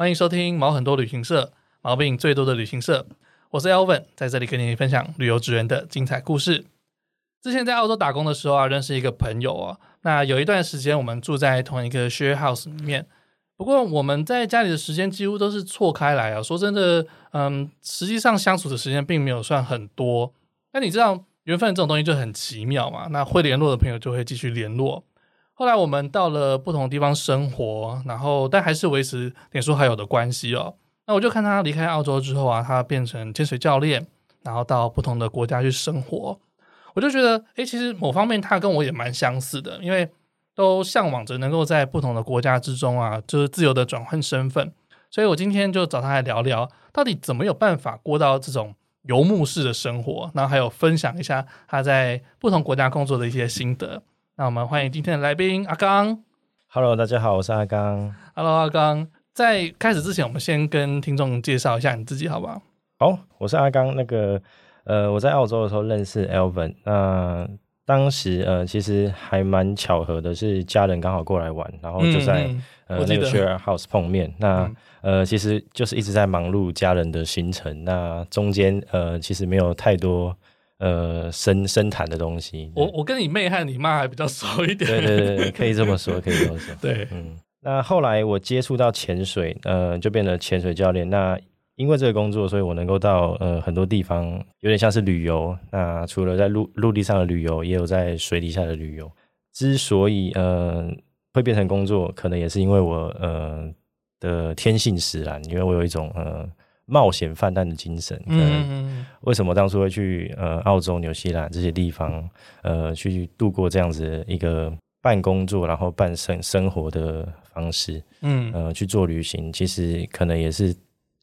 欢迎收听毛很多旅行社，毛病最多的旅行社。我是 Elvin，在这里跟你分享旅游职人的精彩故事。之前在澳洲打工的时候啊，认识一个朋友啊，那有一段时间我们住在同一个 share house 里面。不过我们在家里的时间几乎都是错开来啊。说真的，嗯，实际上相处的时间并没有算很多。那你知道缘分这种东西就很奇妙嘛？那会联络的朋友就会继续联络。后来我们到了不同地方生活，然后但还是维持脸书好友的关系哦。那我就看他离开澳洲之后啊，他变成潜水教练，然后到不同的国家去生活。我就觉得，诶，其实某方面他跟我也蛮相似的，因为都向往着能够在不同的国家之中啊，就是自由的转换身份。所以我今天就找他来聊聊，到底怎么有办法过到这种游牧式的生活，然后还有分享一下他在不同国家工作的一些心得。那我们欢迎今天的来宾阿刚。Hello，大家好，我是阿刚。Hello，阿刚。在开始之前，我们先跟听众介绍一下你自己，好不好？好，我是阿刚。那个，呃，我在澳洲的时候认识 Elvin。那当时，呃，其实还蛮巧合的，是家人刚好过来玩，然后就在、呃那个 share house 碰面。那、嗯、呃，其实就是一直在忙碌家人的行程。那中间，呃，其实没有太多。呃，深深谈的东西，我我跟你妹和你妈还比较熟一点，对对对，可以这么说，可以这么说，对，嗯，那后来我接触到潜水，呃，就变成潜水教练。那因为这个工作，所以我能够到呃很多地方，有点像是旅游。那除了在陆陆地上的旅游，也有在水底下的旅游。之所以呃会变成工作，可能也是因为我呃的天性使然，因为我有一种呃。冒险犯难的精神，嗯，为什么当初会去呃澳洲、纽西兰这些地方，呃，去度过这样子一个半工作然后半生生活的方式，嗯，呃，去做旅行，其实可能也是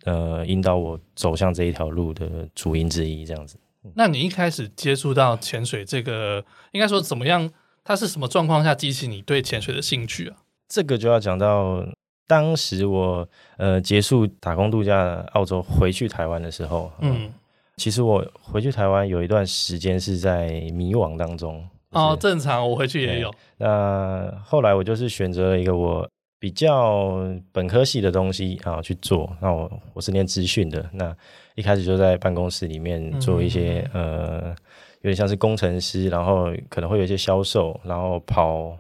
呃引导我走向这一条路的主因之一，这样子。那你一开始接触到潜水这个，应该说怎么样？它是什么状况下激起你对潜水的兴趣啊？这个就要讲到。当时我呃结束打工度假的澳洲回去台湾的时候，嗯，其实我回去台湾有一段时间是在迷惘当中。哦，正常，我回去也有。那后来我就是选择了一个我比较本科系的东西啊去做。那我我是念资讯的，那一开始就在办公室里面做一些、嗯、呃有点像是工程师，然后可能会有一些销售，然后跑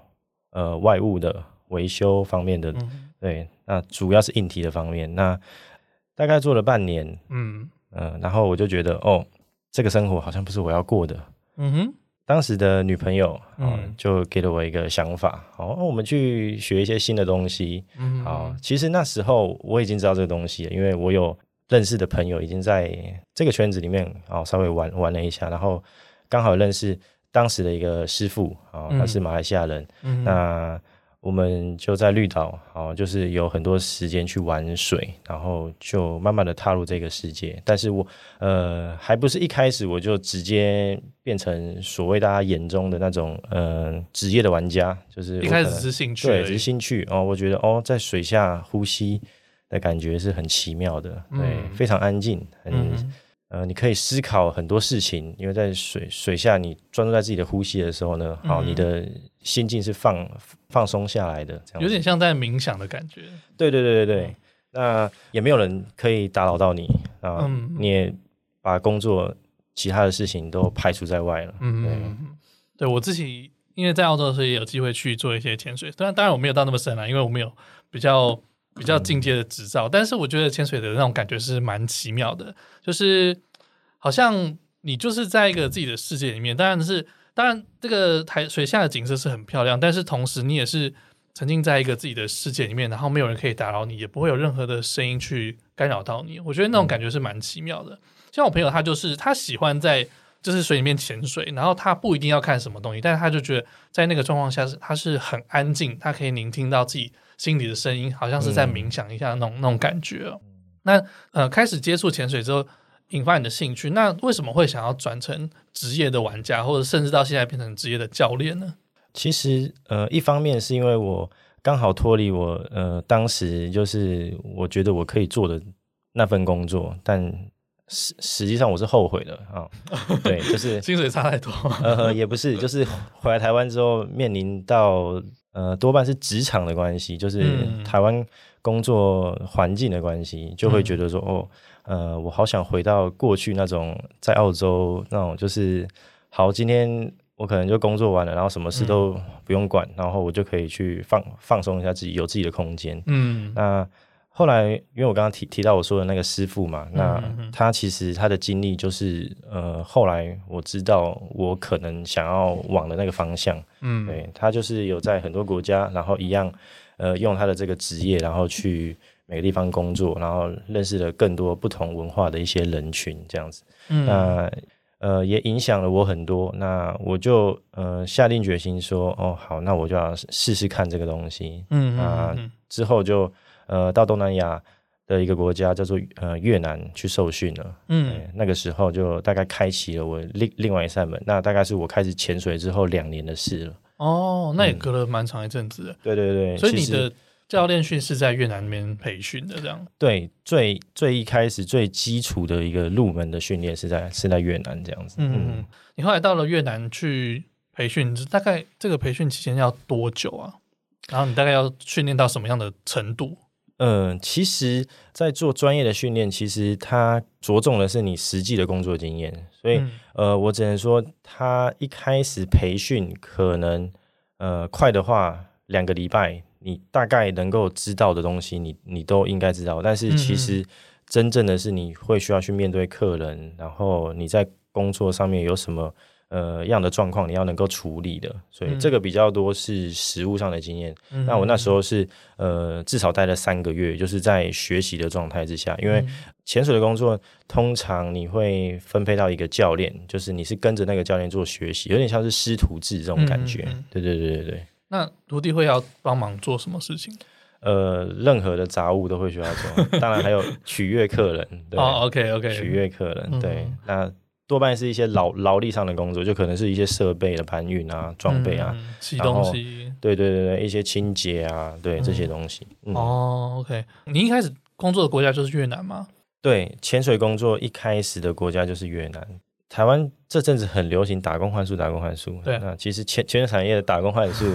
呃外务的维修方面的。嗯对，那主要是硬体的方面。那大概做了半年，嗯嗯、呃，然后我就觉得，哦，这个生活好像不是我要过的。嗯哼，当时的女朋友，嗯、呃，就给了我一个想法，哦，我们去学一些新的东西。嗯，好，其实那时候我已经知道这个东西了，因为我有认识的朋友已经在这个圈子里面，哦，稍微玩玩了一下，然后刚好认识当时的一个师傅，啊，他是马来西亚人，嗯、那。我们就在绿岛，好，就是有很多时间去玩水，然后就慢慢的踏入这个世界。但是我，呃，还不是一开始我就直接变成所谓大家眼中的那种，呃，职业的玩家。就是一开始是兴趣，对，只是兴趣哦。我觉得哦，在水下呼吸的感觉是很奇妙的，对，嗯、非常安静，很。嗯呃，你可以思考很多事情，因为在水水下，你专注在自己的呼吸的时候呢，好、嗯，你的心境是放放松下来的，这样有点像在冥想的感觉。对对对对对，那也没有人可以打扰到你啊，嗯、你也把工作其他的事情都排除在外了。嗯对，对我自己，因为在澳洲的时候也有机会去做一些潜水，当然当然我没有到那么深啊，因为我没有比较。比较进阶的执照，但是我觉得潜水的那种感觉是蛮奇妙的，就是好像你就是在一个自己的世界里面，当然是当然这个台水下的景色是很漂亮，但是同时你也是沉浸在一个自己的世界里面，然后没有人可以打扰你，也不会有任何的声音去干扰到你。我觉得那种感觉是蛮奇妙的。像我朋友他就是他喜欢在就是水里面潜水，然后他不一定要看什么东西，但是他就觉得在那个状况下是他是很安静，他可以聆听到自己。心里的声音好像是在冥想一下那种、嗯、那种感觉哦。那呃，开始接触潜水之后，引发你的兴趣。那为什么会想要转成职业的玩家，或者甚至到现在变成职业的教练呢？其实呃，一方面是因为我刚好脱离我呃当时就是我觉得我可以做的那份工作，但实实际上我是后悔的啊。哦、对，就是薪水差太多。呃，也不是，就是回来台湾之后面临到。呃，多半是职场的关系，就是台湾工作环境的关系，就会觉得说，嗯、哦，呃，我好想回到过去那种在澳洲那种，就是好，今天我可能就工作完了，然后什么事都不用管，嗯、然后我就可以去放放松一下自己，有自己的空间。嗯，那。后来，因为我刚刚提提到我说的那个师傅嘛，那他其实他的经历就是，呃，后来我知道我可能想要往的那个方向，嗯，对，他就是有在很多国家，然后一样，呃，用他的这个职业，然后去每个地方工作，然后认识了更多不同文化的一些人群，这样子，嗯，那呃也影响了我很多，那我就呃下定决心说，哦，好，那我就要试试看这个东西，嗯，啊，之后就。呃，到东南亚的一个国家叫做呃越南去受训了。嗯，那个时候就大概开启了我另另外一扇门。那大概是我开始潜水之后两年的事了。哦，那也隔了蛮长一阵子。对对对。所以你的教练训是在越南那边培训的，这样？对，最最一开始最基础的一个入门的训练是在是在越南这样子。嗯，嗯，你后来到了越南去培训，大概这个培训期间要多久啊？然后你大概要训练到什么样的程度？嗯、呃，其实，在做专业的训练，其实它着重的是你实际的工作经验。所以，嗯、呃，我只能说，他一开始培训可能，呃，快的话两个礼拜，你大概能够知道的东西你，你你都应该知道。但是，其实真正的是你会需要去面对客人，然后你在工作上面有什么。呃，样的状况你要能够处理的，所以这个比较多是实物上的经验。嗯、那我那时候是呃，至少待了三个月，就是在学习的状态之下。因为潜水的工作通常你会分配到一个教练，就是你是跟着那个教练做学习，有点像是师徒制这种感觉。嗯、对对对对对。那徒弟会要帮忙做什么事情？呃，任何的杂物都会需要做，当然还有取悦客人。对哦，OK OK，取悦客人。对，嗯、那。多半是一些劳劳力上的工作，就可能是一些设备的搬运啊、装备啊、洗东西，对对对对，一些清洁啊，对这些东西。哦，OK，你一开始工作的国家就是越南吗？对，潜水工作一开始的国家就是越南。台湾这阵子很流行打工换宿，打工换宿。对，那其实潜潜水产业的打工换宿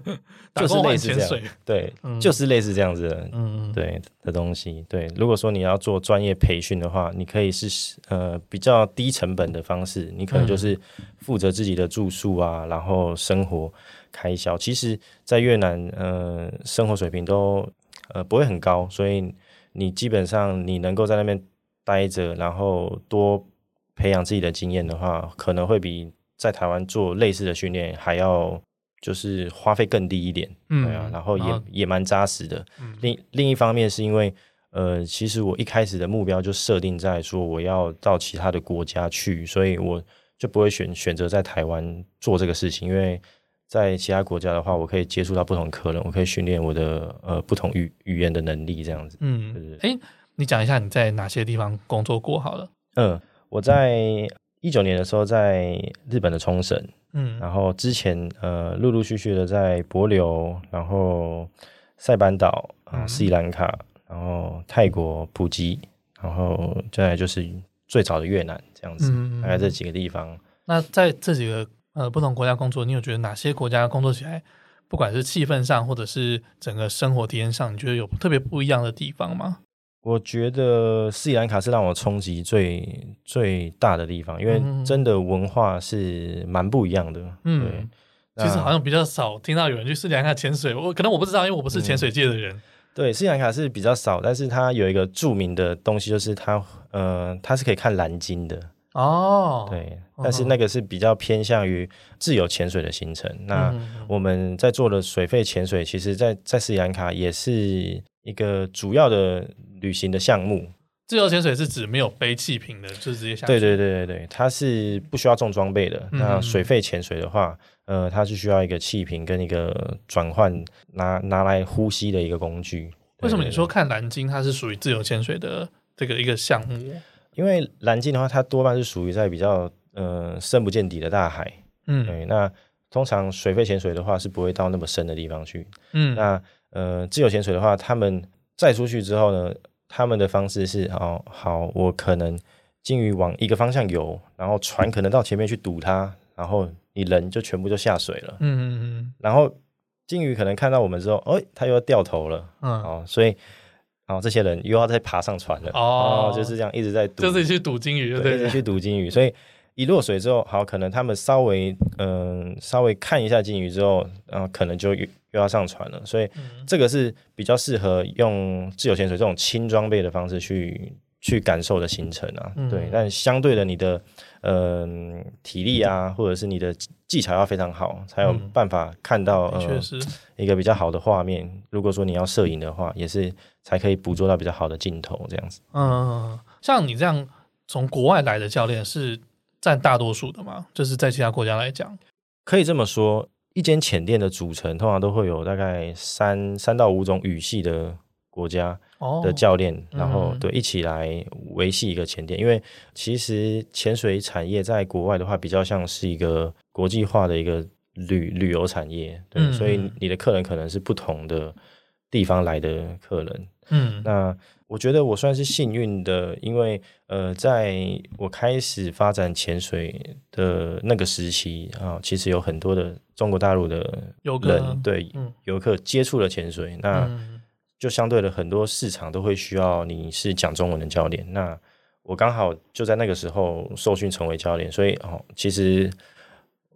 就是类似这样，对，嗯、就是类似这样子的，嗯对的东西。对，如果说你要做专业培训的话，你可以是呃比较低成本的方式，你可能就是负责自己的住宿啊，然后生活开销。其实，在越南，呃，生活水平都呃不会很高，所以你基本上你能够在那边待着，然后多。培养自己的经验的话，可能会比在台湾做类似的训练还要就是花费更低一点，嗯，对啊，然后也也蛮扎实的。嗯、另另一方面是因为，呃，其实我一开始的目标就设定在说我要到其他的国家去，所以我就不会选选择在台湾做这个事情，因为在其他国家的话，我可以接触到不同客人，我可以训练我的呃不同语语言的能力，这样子。嗯，对对对。诶，你讲一下你在哪些地方工作过好了？嗯。我在一九年的时候在日本的冲绳，嗯，然后之前呃陆陆续续的在帛琉，然后塞班岛啊、斯里兰卡，然后泰国普吉，然后再来就是最早的越南这样子，嗯、大概这几个地方。那在这几个呃不同国家工作，你有觉得哪些国家工作起来，不管是气氛上或者是整个生活体验上，你觉得有特别不一样的地方吗？我觉得斯里兰卡是让我冲击最最大的地方，因为真的文化是蛮不一样的。嗯，对，其实好像比较少听到有人去斯里兰卡潜水，我可能我不知道，因为我不是潜水界的人。嗯、对，斯里兰卡是比较少，但是它有一个著名的东西，就是它呃，它是可以看蓝鲸的哦。对，但是那个是比较偏向于自由潜水的行程。嗯、那我们在做的水肺潜水，其实在在斯里兰卡也是。一个主要的旅行的项目，自由潜水是指没有背气瓶的，就直接下去。对对对对对，它是不需要重装备的。嗯、那水肺潜水的话，呃，它是需要一个气瓶跟一个转换拿拿来呼吸的一个工具。为什么你说看蓝鲸它是属于自由潜水的这个一个项目？因为蓝鲸的话，它多半是属于在比较呃深不见底的大海。嗯，对。那通常水肺潜水的话是不会到那么深的地方去。嗯，那。呃，自由潜水的话，他们再出去之后呢，他们的方式是，哦，好，我可能鲸鱼往一个方向游，然后船可能到前面去堵它，然后你人就全部就下水了。嗯嗯嗯。然后鲸鱼可能看到我们之后，哎，它又要掉头了，嗯，哦，所以，然后这些人又要再爬上船了，哦，就是这样一直在赌，就是去赌金鱼，对，一直去赌金鱼，所以一落水之后，好，可能他们稍微嗯稍微看一下金鱼之后，然后可能就又又要上船了，所以这个是比较适合用自由潜水这种轻装备的方式去。去感受的行程啊，嗯、对，但相对的，你的嗯、呃、体力啊，或者是你的技巧要非常好，才有办法看到确实、呃、一个比较好的画面。如果说你要摄影的话，也是才可以捕捉到比较好的镜头这样子。嗯，像你这样从国外来的教练是占大多数的吗？就是在其他国家来讲，可以这么说，一间潜店的组成通常都会有大概三三到五种语系的国家。的教练，哦、然后对一起来维系一个潜店，嗯、因为其实潜水产业在国外的话，比较像是一个国际化的一个旅旅游产业，对，嗯、所以你的客人可能是不同的地方来的客人。嗯，那我觉得我算是幸运的，因为呃，在我开始发展潜水的那个时期啊，其实有很多的中国大陆的人游客对游客接触了潜水，嗯、那。就相对的很多市场都会需要你是讲中文的教练，那我刚好就在那个时候受训成为教练，所以哦，其实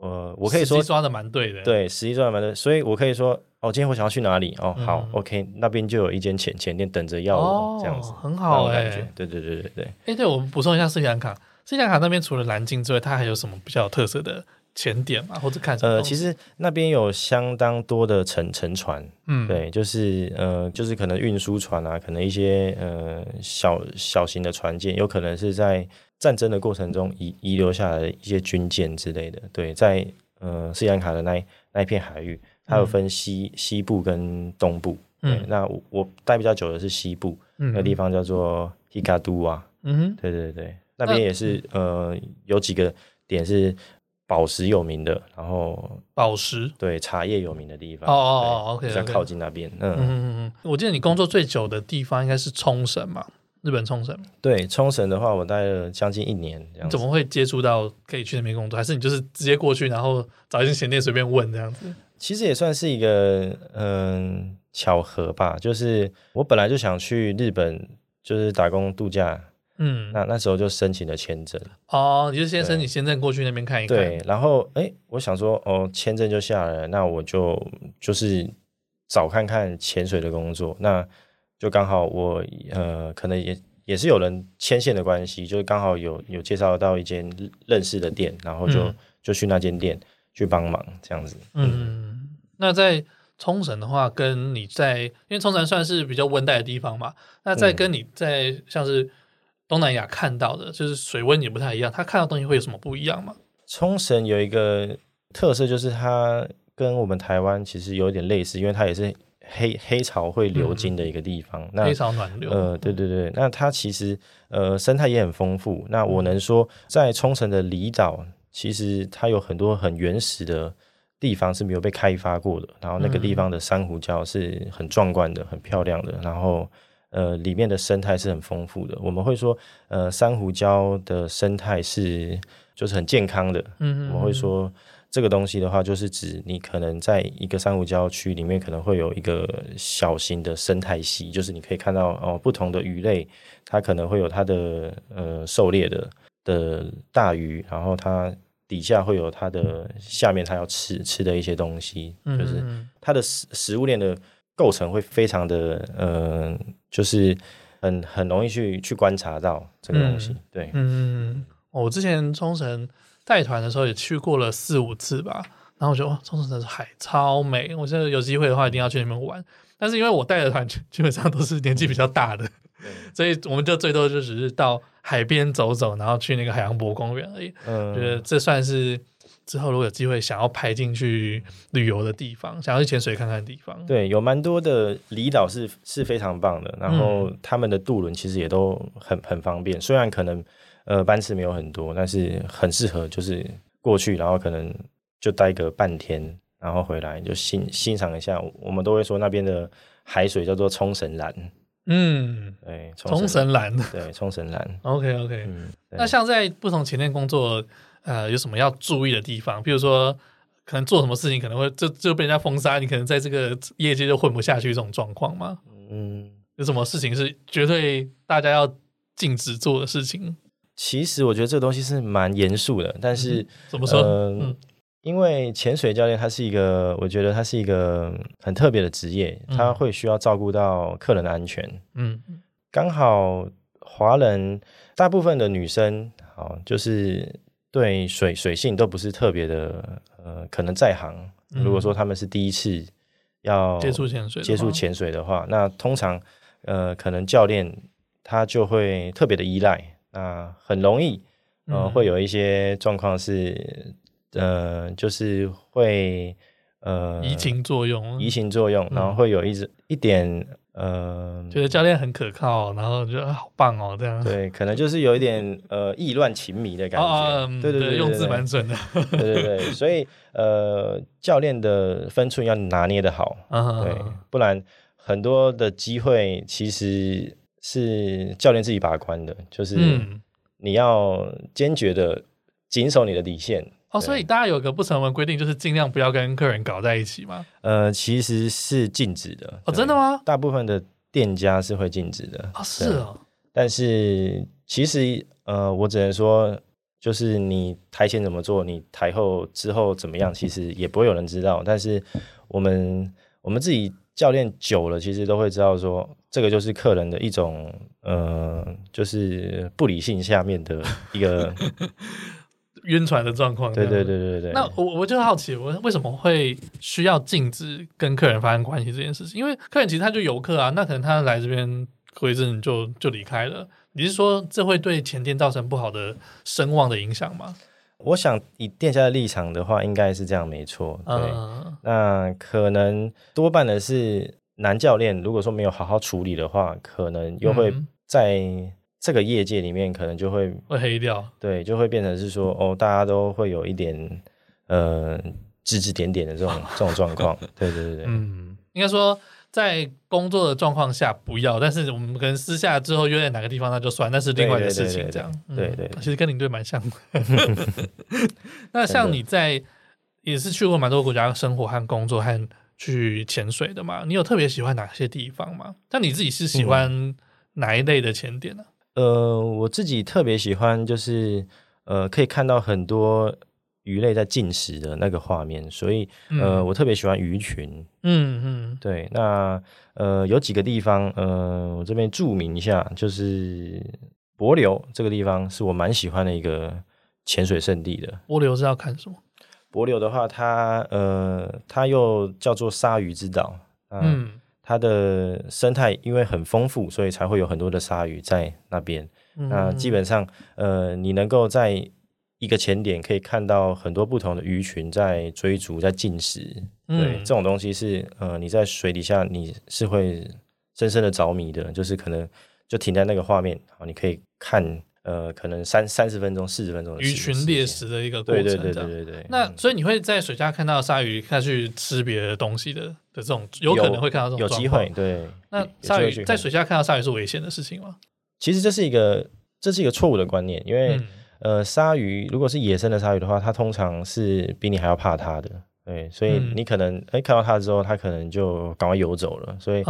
呃，我可以说抓的蛮对的，对，实际抓的蛮对，所以我可以说哦，今天我想要去哪里哦，好、嗯、，OK，那边就有一间浅浅店等着要我，哦、这样子很好哎、欸，对对对对对，哎、欸，对我们补充一下斯里兰卡，斯里兰卡那边除了蓝鲸之外，它还有什么比较有特色的？潜点嘛，或者看什么？呃，其实那边有相当多的沉沉船，嗯，对，就是呃，就是可能运输船啊，可能一些呃小小型的船舰，有可能是在战争的过程中遗遗留下来的一些军舰之类的。对，在呃斯里兰卡的那那一片海域，它有分西、嗯、西部跟东部。嗯，那我我待比较久的是西部，嗯、那个地方叫做希卡都啊。嗯哼，对对对，那边也是、嗯、呃有几个点是。宝石有名的，然后宝石对茶叶有名的地方哦哦，OK，比较靠近那边。嗯嗯嗯，我记得你工作最久的地方应该是冲绳嘛，日本冲绳。对，冲绳的话，我待了将近一年。这样怎么会接触到可以去那边工作？还是你就是直接过去，然后找一间潜店随便问这样子？其实也算是一个嗯巧合吧，就是我本来就想去日本，就是打工度假。嗯，那那时候就申请了签证哦，你就先申请签证过去那边看一看。对，然后哎，我想说哦，签证就下来了，那我就就是找看看潜水的工作。那就刚好我呃，可能也也是有人牵线的关系，就是刚好有有介绍到一间认识的店，然后就、嗯、就去那间店去帮忙这样子。嗯，嗯，那在冲绳的话，跟你在因为冲绳算是比较温带的地方嘛，那在跟你在像是。东南亚看到的就是水温也不太一样，他看到东西会有什么不一样吗？冲绳有一个特色，就是它跟我们台湾其实有点类似，因为它也是黑黑潮会流经的一个地方。嗯、那黑潮暖流，呃，对对对，那它其实呃生态也很丰富。那我能说，在冲绳的离岛，其实它有很多很原始的地方是没有被开发过的，然后那个地方的珊瑚礁是很壮观的、很漂亮的，然后。呃，里面的生态是很丰富的。我们会说，呃，珊瑚礁的生态是就是很健康的。嗯，嗯，嗯，我们会说这个东西的话，就是指你可能在一个珊瑚礁区里面，可能会有一个小型的生态系，就是你可以看到哦，不同的鱼类，它可能会有它的呃狩猎的的大鱼，然后它底下会有它的下面它要吃吃的一些东西，就是它的食食物链的。构成会非常的，嗯、呃，就是很很容易去去观察到这个东西，嗯、对，嗯，我之前冲绳带团的时候也去过了四五次吧，然后我觉得哇，冲绳的海超美，我现在有机会的话一定要去那边玩。但是因为我带的团基本上都是年纪比较大的，嗯、所以我们就最多就只是到海边走走，然后去那个海洋博公园而已。嗯，觉得这算是。之后如果有机会想要排进去旅游的地方，想要去潜水看看的地方，对，有蛮多的离岛是是非常棒的，然后他们的渡轮其实也都很很方便，虽然可能呃班次没有很多，但是很适合就是过去，然后可能就待个半天，然后回来就欣欣赏一下。我们都会说那边的海水叫做冲绳蓝，嗯，对，冲绳蓝，对，冲绳蓝。OK OK，嗯，那像在不同前店工作。呃，有什么要注意的地方？比如说，可能做什么事情可能会就就被人家封杀，你可能在这个业界就混不下去这种状况吗？嗯，有什么事情是绝对大家要禁止做的事情？其实我觉得这个东西是蛮严肃的，但是、嗯、怎么说？呃、嗯，因为潜水教练他是一个，我觉得他是一个很特别的职业，他会需要照顾到客人的安全。嗯，刚好华人大部分的女生，好就是对水水性都不是特别的，呃，可能在行。如果说他们是第一次要接触潜水，接触潜水的话，那通常呃，可能教练他就会特别的依赖。那很容易，呃，会有一些状况是，呃，就是会，呃，移情作用，移情作用，然后会有一直一点，呃，觉得教练很可靠，然后觉得好棒哦，这样，对，可能就是有一点，呃，意乱情迷的感觉，对对对，用字蛮准的，对对对，所以，呃，教练的分寸要拿捏的好，对，不然很多的机会其实。是教练自己把关的，就是你要坚决的谨守你的底线。哦，所以大家有个不成文规定，就是尽量不要跟客人搞在一起吗？呃，其实是禁止的。哦，真的吗？大部分的店家是会禁止的。哦，是哦。但是其实，呃，我只能说，就是你台前怎么做，你台后之后怎么样，其实也不会有人知道。但是我们我们自己教练久了，其实都会知道说。这个就是客人的一种，呃，就是不理性下面的一个 晕船的状况。对对对对对。那我我就好奇，我为什么会需要禁止跟客人发生关系这件事情？因为客人其实他就游客啊，那可能他来这边过一阵就就离开了。你是说这会对前店造成不好的声望的影响吗？我想以店家的立场的话，应该是这样，没错。对，嗯、那可能多半的是。男教练如果说没有好好处理的话，可能又会在这个业界里面，可能就会会黑掉。对，就会变成是说，哦，大家都会有一点呃指指点点的这种这种状况。对对对对，嗯，应该说在工作的状况下不要，但是我们可能私下之后约在哪个地方那就算，那是另外的事情。这样，对对，其实跟领队蛮像的。那像你在也是去过蛮多国家生活和工作和。去潜水的嘛？你有特别喜欢哪些地方吗？那你自己是喜欢哪一类的潜点呢？嗯。呃，我自己特别喜欢就是呃，可以看到很多鱼类在进食的那个画面，所以呃，嗯、我特别喜欢鱼群。嗯嗯，嗯对。那呃，有几个地方呃，我这边注明一下，就是帛琉这个地方是我蛮喜欢的一个潜水圣地的。帛琉是要看什么？帛琉的话，它呃，它又叫做鲨鱼之岛，嗯，它的生态因为很丰富，所以才会有很多的鲨鱼在那边。嗯、那基本上，呃，你能够在一个潜点可以看到很多不同的鱼群在追逐、在进食，嗯、对，这种东西是呃，你在水底下你是会深深的着迷的，就是可能就停在那个画面，好，你可以看。呃，可能三三十分钟、四十分钟，鱼群猎食的一个过程，对对对对对对。那所以你会在水下看到鲨鱼它去吃别的东西的的这种，有可能会看到这种有机会。对，那鲨鱼在水下看到鲨鱼是危险的事情吗？其实这是一个这是一个错误的观念，因为、嗯、呃，鲨鱼如果是野生的鲨鱼的话，它通常是比你还要怕它的。对，所以你可能哎、嗯、看到它之后，它可能就赶快游走了。所以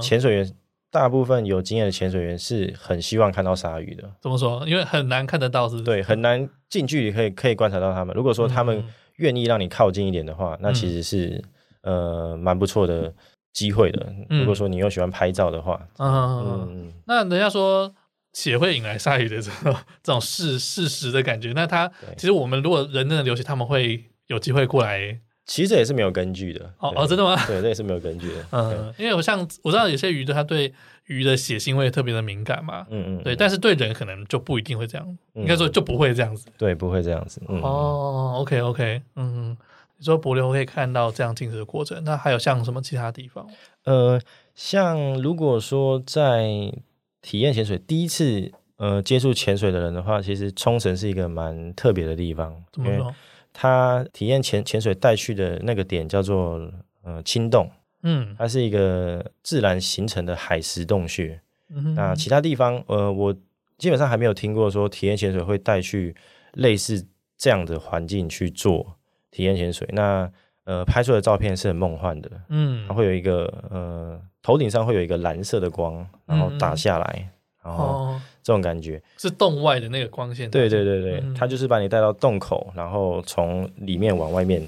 潜水员。大部分有经验的潜水员是很希望看到鲨鱼的。怎么说？因为很难看得到，是不是？对，很难近距离可以可以观察到它们。如果说他们愿意让你靠近一点的话，嗯、那其实是呃蛮不错的机会的。嗯、如果说你又喜欢拍照的话，嗯，嗯那人家说血会引来鲨鱼的这种这种事事实的感觉，那它其实我们如果人真的流血，他们会有机会过来。其实这也是没有根据的哦哦，真的吗？对，这也是没有根据的。嗯，因为我像我知道有些鱼的，它对鱼的血腥味特别的敏感嘛。嗯嗯。对，但是对人可能就不一定会这样，应该说就不会这样子。对，不会这样子。哦，OK OK，嗯，你说帛琉可以看到这样进食的过程，那还有像什么其他地方？呃，像如果说在体验潜水第一次呃接触潜水的人的话，其实冲绳是一个蛮特别的地方。怎么说？他体验潜潜水带去的那个点叫做呃青洞，嗯，它是一个自然形成的海蚀洞穴。那其他地方呃，我基本上还没有听过说体验潜水会带去类似这样的环境去做。体验潜水。那呃，拍出的照片是很梦幻的，嗯，它会有一个呃，头顶上会有一个蓝色的光，然后打下来，嗯、然后这种感觉是洞外的那个光线。对对对对，嗯、它就是把你带到洞口，然后从里面往外面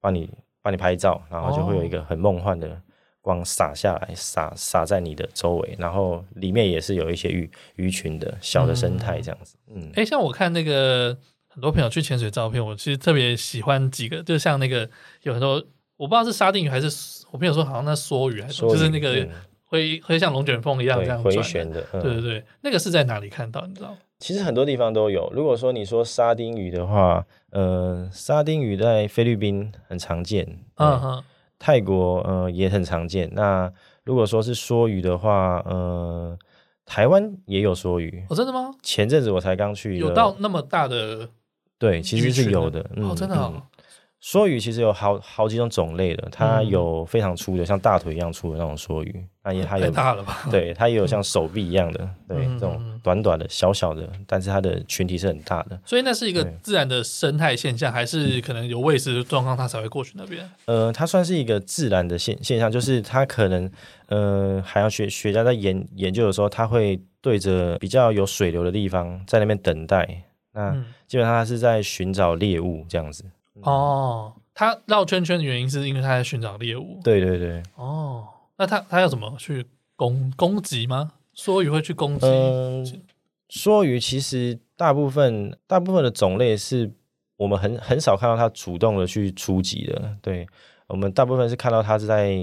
帮你帮你拍照，然后就会有一个很梦幻的光洒下来，洒洒在你的周围，然后里面也是有一些鱼鱼群的小的生态这样子。嗯，哎、嗯，像我看那个。很多朋友去潜水照片，我其实特别喜欢几个，就像那个有很多我不知道是沙丁鱼还是我朋友说好像那梭鱼还是就是那个会会像龙卷风一样这样回旋的，对对对，那个是在哪里看到？你知道吗？其实很多地方都有。如果说你说沙丁鱼的话，呃，沙丁鱼在菲律宾很常见，嗯哼，泰国呃也很常见。那如果说是梭鱼的话，呃，台湾也有梭鱼。哦，真的吗？前阵子我才刚去，有到那么大的。对，其实是有的。嗯、哦，真的、哦。梭鱼其实有好好几种种类的，它有非常粗的，像大腿一样粗的那种梭鱼，那也它有大了吧？对，它也有像手臂一样的，对，这种短短的、小小的，但是它的群体是很大的。所以那是一个自然的生态现象，还是可能有喂食状况它才会过去那边？呃，它算是一个自然的现现象，就是它可能呃，海洋学学家在研研究的时候，它会对着比较有水流的地方在那边等待。那基本上它是在寻找猎物这样子。哦，它绕圈圈的原因是因为它在寻找猎物。对对对。哦，那它它要怎么去攻攻击吗？梭鱼会去攻击？嗯，梭鱼其实大部分大部分的种类是我们很很少看到它主动的去出击的。对，我们大部分是看到它是在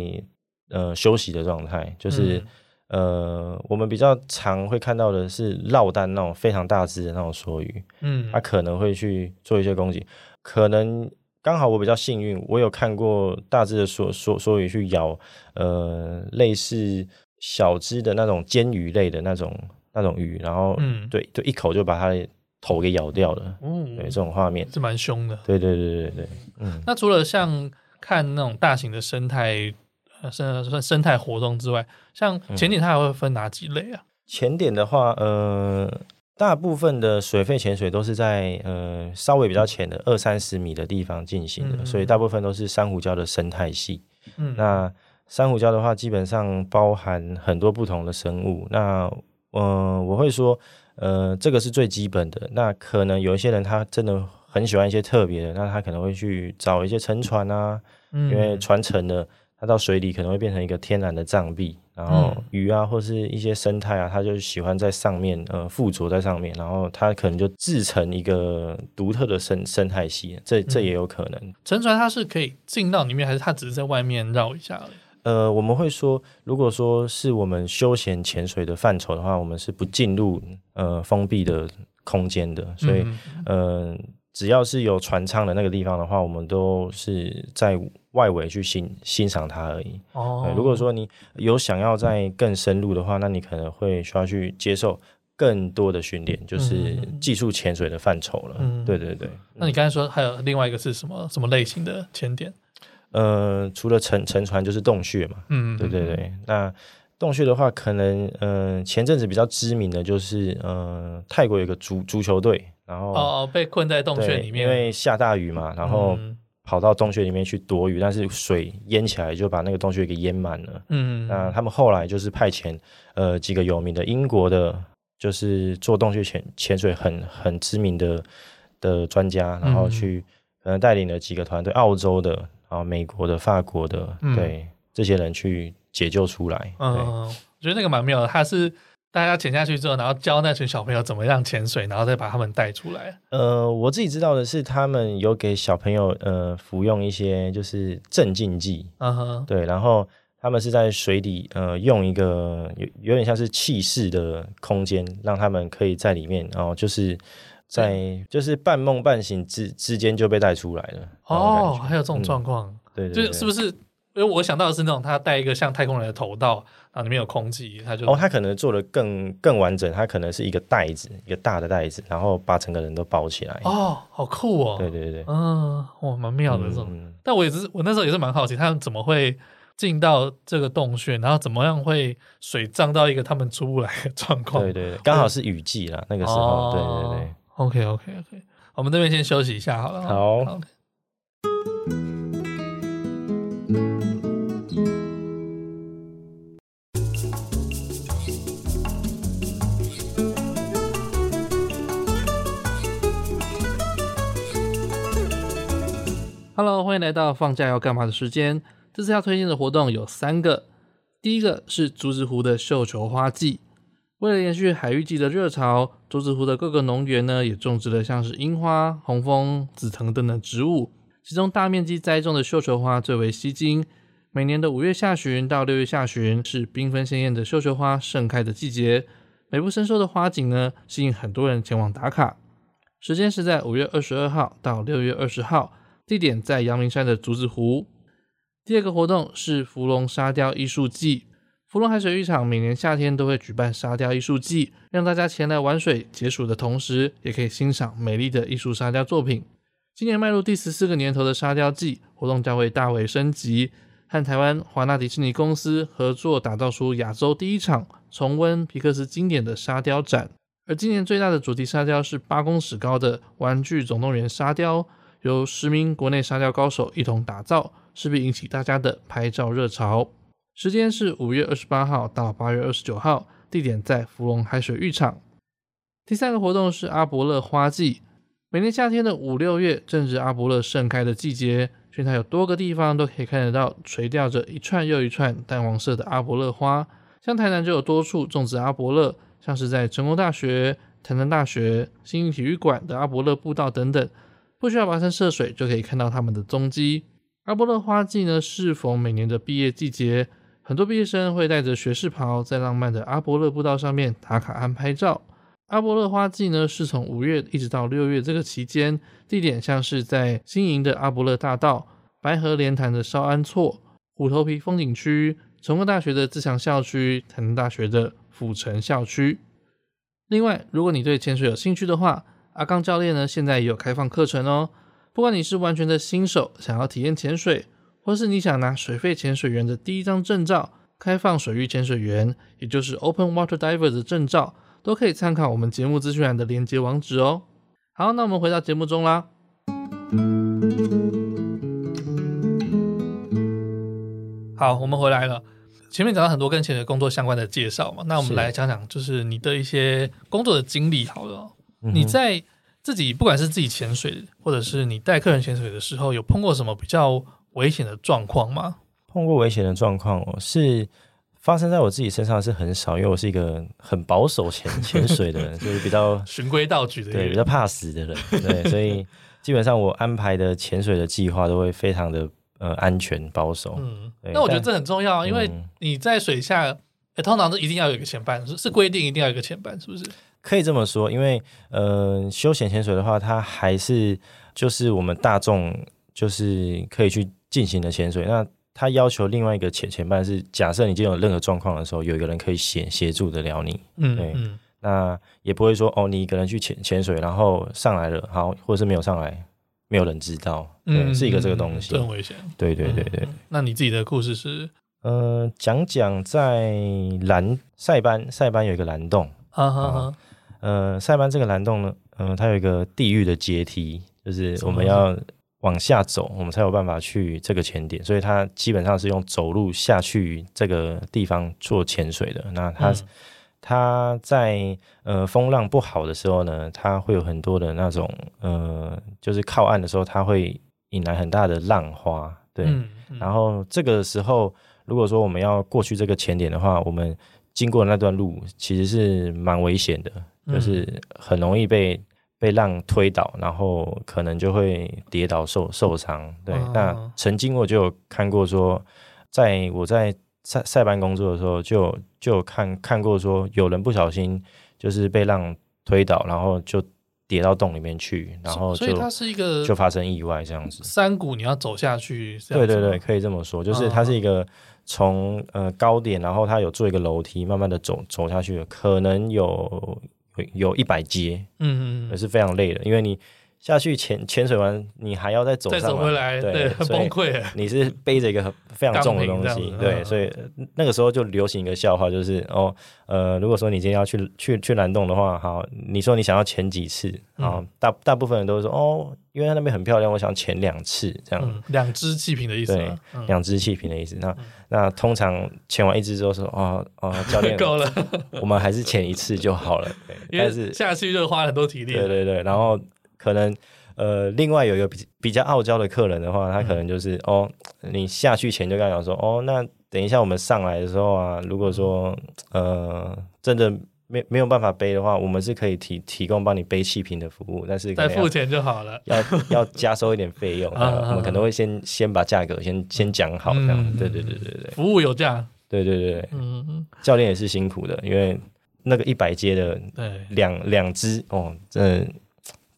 呃休息的状态，就是。嗯呃，我们比较常会看到的是落单那种非常大只的那种梭鱼，嗯，它可能会去做一些攻击，可能刚好我比较幸运，我有看过大致的梭梭梭鱼去咬，呃，类似小只的那种煎鱼类的那种那种鱼，然后，嗯，对，就一口就把它的头给咬掉了，嗯，对，这种画面是蛮凶的，对对对对对，嗯，那除了像看那种大型的生态。生算生态活动之外，像潜点它还会分哪几类啊？潜点的话，呃，大部分的水肺潜水都是在呃稍微比较浅的二三十米的地方进行的，嗯、所以大部分都是珊瑚礁的生态系。嗯，那珊瑚礁的话，基本上包含很多不同的生物。那嗯、呃，我会说，呃，这个是最基本的。那可能有一些人他真的很喜欢一些特别的，那他可能会去找一些沉船啊，嗯、因为船沉了。它到水里可能会变成一个天然的障壁，然后鱼啊或是一些生态啊，它就喜欢在上面呃附着在上面，然后它可能就制成一个独特的生生态系，这这也有可能。沉船它是可以进到里面，还是它只是在外面绕一下而已？呃，我们会说，如果说是我们休闲潜水的范畴的话，我们是不进入呃封闭的空间的，所以嗯。呃只要是有船舱的那个地方的话，我们都是在外围去欣欣赏它而已。哦，如果说你有想要再更深入的话，那你可能会需要去接受更多的训练，就是技术潜水的范畴了。嗯，对对对。那你刚才说还有另外一个是什么什么类型的潜点？呃，除了沉沉船就是洞穴嘛。嗯，对对对。那洞穴的话，可能呃前阵子比较知名的就是呃泰国有个足足球队。然后哦，被困在洞穴里面，因为下大雨嘛，然后跑到洞穴里面去躲雨，嗯、但是水淹起来就把那个洞穴给淹满了。嗯，那他们后来就是派遣呃几个有名的英国的，就是做洞穴潜潜水很很知名的的专家，然后去可能带领了几个团队，澳洲的，然后美国的、法国的，嗯、对这些人去解救出来。嗯，我觉得那个蛮妙的，他是。大家潜下去之后，然后教那群小朋友怎么样潜水，然后再把他们带出来。呃，我自己知道的是，他们有给小朋友呃服用一些就是镇静剂。嗯哼。对，然后他们是在水底呃用一个有有点像是气室的空间，让他们可以在里面，然后就是在、嗯、就是半梦半醒之之间就被带出来了。哦，还有这种状况。嗯、对，对，对，就是是不是？因为我想到的是那种他戴一个像太空人的头套，然后里面有空气，他就哦，他可能做的更更完整，他可能是一个袋子，一个大的袋子，然后把整个人都包起来。哦，好酷哦！对对对，嗯，哇，蛮妙的这种。嗯、但我也是，我那时候也是蛮好奇，他们怎么会进到这个洞穴，然后怎么样会水涨到一个他们出不来的状况？对对对，刚好是雨季啦，那个时候。哦、对对对，OK OK OK，我们这边先休息一下好了。好。欢迎来到放假要干嘛的时间。这次要推荐的活动有三个，第一个是竹子湖的绣球花季。为了延续海芋季的热潮，竹子湖的各个农园呢也种植了像是樱花、红枫、紫藤等等植物，其中大面积栽种的绣球花最为吸睛。每年的五月下旬到六月下旬是缤纷鲜艳的绣球花盛开的季节，美不胜收的花景呢吸引很多人前往打卡。时间是在五月二十二号到六月二十号。地点在阳明山的竹子湖。第二个活动是芙蓉沙雕艺术季。芙蓉海水浴场每年夏天都会举办沙雕艺术季，让大家前来玩水解暑的同时，也可以欣赏美丽的艺术沙雕作品。今年迈入第十四个年头的沙雕季活动将会大为升级，和台湾华纳迪士尼公司合作打造出亚洲第一场重温皮克斯经典的沙雕展。而今年最大的主题沙雕是八公尺高的玩具总动员沙雕。由十名国内沙雕高手一同打造，势必引起大家的拍照热潮。时间是五月二十八号到八月二十九号，地点在福隆海水浴场。第三个活动是阿伯勒花季，每年夏天的五六月正值阿伯勒盛开的季节，全台有多个地方都可以看得到垂吊着一串又一串淡黄色的阿伯勒花。像台南就有多处种植阿伯勒，像是在成功大学、台南大学、新义体育馆的阿伯勒步道等等。不需要跋山涉水就可以看到他们的踪迹。阿波勒花季呢，适逢每年的毕业季节，很多毕业生会带着学士袍，在浪漫的阿波勒步道上面打卡和拍照。阿波勒花季呢，是从五月一直到六月这个期间，地点像是在新营的阿波勒大道、白河莲潭的稍安厝、虎头皮风景区、成功大学的自强校区、台南大学的府城校区。另外，如果你对潜水有兴趣的话，阿刚教练呢，现在也有开放课程哦。不管你是完全的新手，想要体验潜水，或是你想拿水肺潜水员的第一张证照——开放水域潜水员，也就是 Open Water Diver 的证照，都可以参考我们节目资讯栏的连接网址哦。好，那我们回到节目中啦。好，我们回来了。前面讲到很多跟潜水工作相关的介绍嘛，那我们来讲讲，就是你的一些工作的经历，好了。你在自己不管是自己潜水，或者是你带客人潜水的时候，有碰过什么比较危险的状况吗？碰过危险的状况哦，是发生在我自己身上是很少，因为我是一个很保守潜潜水的人，就是比较循规蹈矩的人，对，比较怕死的人，对，所以基本上我安排的潜水的计划都会非常的呃安全保守。嗯，那我觉得这很重要，因为你在水下，欸，通常都一定要有一个潜伴，是是规定一定要有一个潜伴，是不是？可以这么说，因为呃，休闲潜水的话，它还是就是我们大众就是可以去进行的潜水。那它要求另外一个潜潜伴是，假设你今天有任何状况的时候，有一个人可以协协助得了你。嗯，对。嗯、那也不会说哦，你一个人去潜潜水，然后上来了，好，或者是没有上来，没有人知道。嗯，是一个这个东西，很危险。对对对对、嗯。那你自己的故事是？呃，讲讲在蓝塞班塞班有一个蓝洞。哈哈哈。呃，塞班这个蓝洞呢，嗯、呃，它有一个地狱的阶梯，就是我们要往下走，我们才有办法去这个潜点，所以它基本上是用走路下去这个地方做潜水的。那它、嗯、它在呃风浪不好的时候呢，它会有很多的那种呃，就是靠岸的时候，它会引来很大的浪花，对。嗯嗯、然后这个时候，如果说我们要过去这个潜点的话，我们经过那段路其实是蛮危险的。就是很容易被被浪推倒，然后可能就会跌倒受受伤。对，哦、那曾经我就有看过说，在我在塞塞班工作的时候就，就就有看看过说，有人不小心就是被浪推倒，然后就跌到洞里面去，然后就所以它是一个就发生意外这样子。山谷你要走下去，对对对，可以这么说，就是它是一个从呃高点，然后它有做一个楼梯，慢慢的走走下去，可能有。有一百阶，嗯嗯，也是非常累的，因为你下去潜潜水完，你还要再走上来，再走回来，对，很崩溃。你是背着一个非常重的东西，对，所以那个时候就流行一个笑话，就是哦，呃，如果说你今天要去去去蓝洞的话，好，你说你想要潜几次啊？大大部分人都说哦。因为它那边很漂亮，我想潜两次这样。两只气瓶的意思。对，两只气瓶的意思。那那通常潜完一只之后说，哦哦，教练够了，我们还是潜一次就好了。但是下去就花很多体力。对对对，然后可能呃，另外有一个比比较傲娇的客人的话，他可能就是、嗯、哦，你下去前就跟他讲说，哦，那等一下我们上来的时候啊，如果说呃真的没没有办法背的话，我们是可以提提供帮你背气瓶的服务，但是再付钱就好了，要要加收一点费用，我们可能会先先把价格先先讲好，这样，嗯、对对对对对，服务有价，对对对，嗯嗯，教练也是辛苦的，因为。那个一百阶的两两只哦，真的